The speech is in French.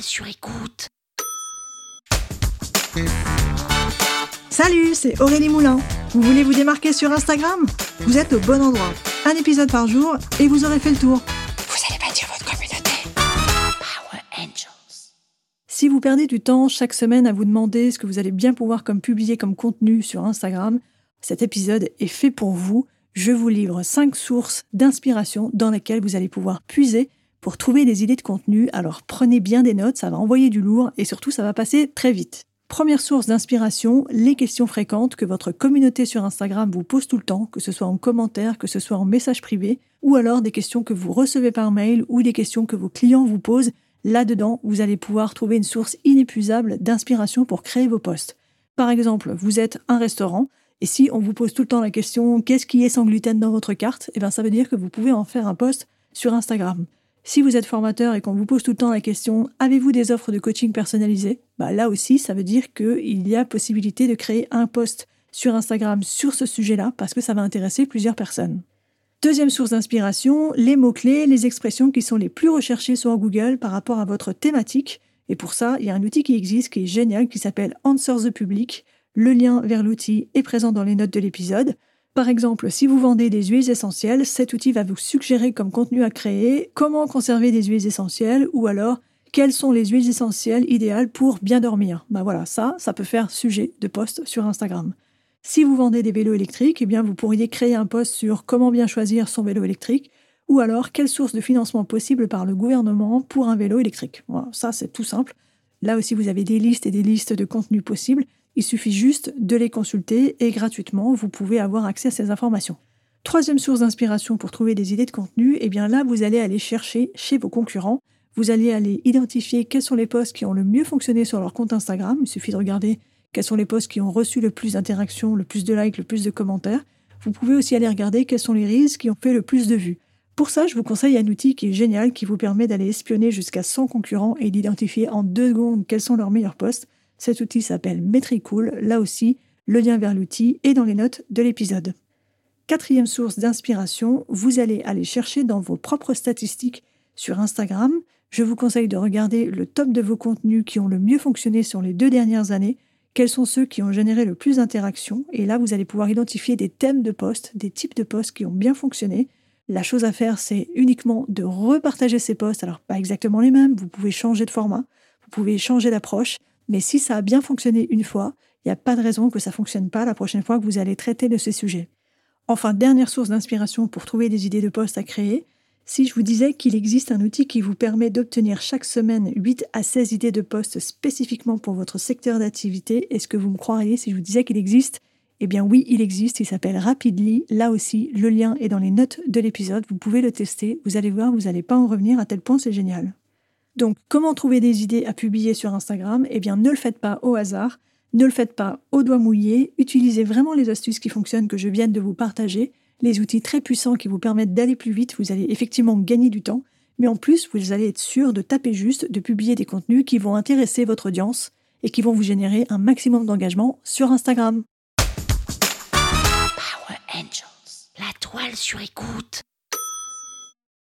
Sur écoute. Salut, c'est Aurélie Moulin. Vous voulez vous démarquer sur Instagram? Vous êtes au bon endroit. Un épisode par jour et vous aurez fait le tour. Vous allez bâtir votre communauté. Power Angels. Si vous perdez du temps chaque semaine à vous demander ce que vous allez bien pouvoir comme publier comme contenu sur Instagram, cet épisode est fait pour vous. Je vous livre 5 sources d'inspiration dans lesquelles vous allez pouvoir puiser pour trouver des idées de contenu. Alors prenez bien des notes, ça va envoyer du lourd et surtout ça va passer très vite. Première source d'inspiration, les questions fréquentes que votre communauté sur Instagram vous pose tout le temps, que ce soit en commentaire, que ce soit en message privé, ou alors des questions que vous recevez par mail ou des questions que vos clients vous posent. Là-dedans, vous allez pouvoir trouver une source inépuisable d'inspiration pour créer vos posts. Par exemple, vous êtes un restaurant, et si on vous pose tout le temps la question qu'est-ce qui est sans gluten dans votre carte, eh bien ça veut dire que vous pouvez en faire un post sur Instagram. Si vous êtes formateur et qu'on vous pose tout le temps la question avez-vous des offres de coaching personnalisées? Bah Là aussi, ça veut dire qu'il y a possibilité de créer un post sur Instagram sur ce sujet-là parce que ça va intéresser plusieurs personnes. Deuxième source d'inspiration, les mots-clés, les expressions qui sont les plus recherchées sur Google par rapport à votre thématique. Et pour ça, il y a un outil qui existe qui est génial qui s'appelle Answer the Public. Le lien vers l'outil est présent dans les notes de l'épisode. Par exemple, si vous vendez des huiles essentielles, cet outil va vous suggérer comme contenu à créer comment conserver des huiles essentielles ou alors quelles sont les huiles essentielles idéales pour bien dormir. Ben voilà, ça, ça peut faire sujet de post sur Instagram. Si vous vendez des vélos électriques, eh bien vous pourriez créer un post sur comment bien choisir son vélo électrique ou alors quelle source de financement possible par le gouvernement pour un vélo électrique. Ça c'est tout simple. Là aussi, vous avez des listes et des listes de contenus possibles il suffit juste de les consulter et gratuitement, vous pouvez avoir accès à ces informations. Troisième source d'inspiration pour trouver des idées de contenu, et eh bien là, vous allez aller chercher chez vos concurrents. Vous allez aller identifier quels sont les posts qui ont le mieux fonctionné sur leur compte Instagram. Il suffit de regarder quels sont les posts qui ont reçu le plus d'interactions, le plus de likes, le plus de commentaires. Vous pouvez aussi aller regarder quels sont les reels qui ont fait le plus de vues. Pour ça, je vous conseille un outil qui est génial, qui vous permet d'aller espionner jusqu'à 100 concurrents et d'identifier en deux secondes quels sont leurs meilleurs posts. Cet outil s'appelle Metricool. Là aussi, le lien vers l'outil est dans les notes de l'épisode. Quatrième source d'inspiration, vous allez aller chercher dans vos propres statistiques sur Instagram. Je vous conseille de regarder le top de vos contenus qui ont le mieux fonctionné sur les deux dernières années. Quels sont ceux qui ont généré le plus d'interactions? Et là, vous allez pouvoir identifier des thèmes de posts, des types de posts qui ont bien fonctionné. La chose à faire, c'est uniquement de repartager ces posts. Alors, pas exactement les mêmes, vous pouvez changer de format, vous pouvez changer d'approche, mais si ça a bien fonctionné une fois, il n'y a pas de raison que ça ne fonctionne pas la prochaine fois que vous allez traiter de ces sujets. Enfin, dernière source d'inspiration pour trouver des idées de poste à créer, si je vous disais qu'il existe un outil qui vous permet d'obtenir chaque semaine 8 à 16 idées de poste spécifiquement pour votre secteur d'activité, est-ce que vous me croiriez si je vous disais qu'il existe? Eh bien oui, il existe, il s'appelle Rapidly. Là aussi, le lien est dans les notes de l'épisode, vous pouvez le tester, vous allez voir, vous n'allez pas en revenir à tel point c'est génial. Donc, comment trouver des idées à publier sur Instagram? Eh bien, ne le faites pas au hasard, ne le faites pas au doigt mouillé, utilisez vraiment les astuces qui fonctionnent que je viens de vous partager, les outils très puissants qui vous permettent d'aller plus vite, vous allez effectivement gagner du temps, mais en plus, vous allez être sûr de taper juste, de publier des contenus qui vont intéresser votre audience et qui vont vous générer un maximum d'engagement sur Instagram. Power Angels, la toile sur écoute.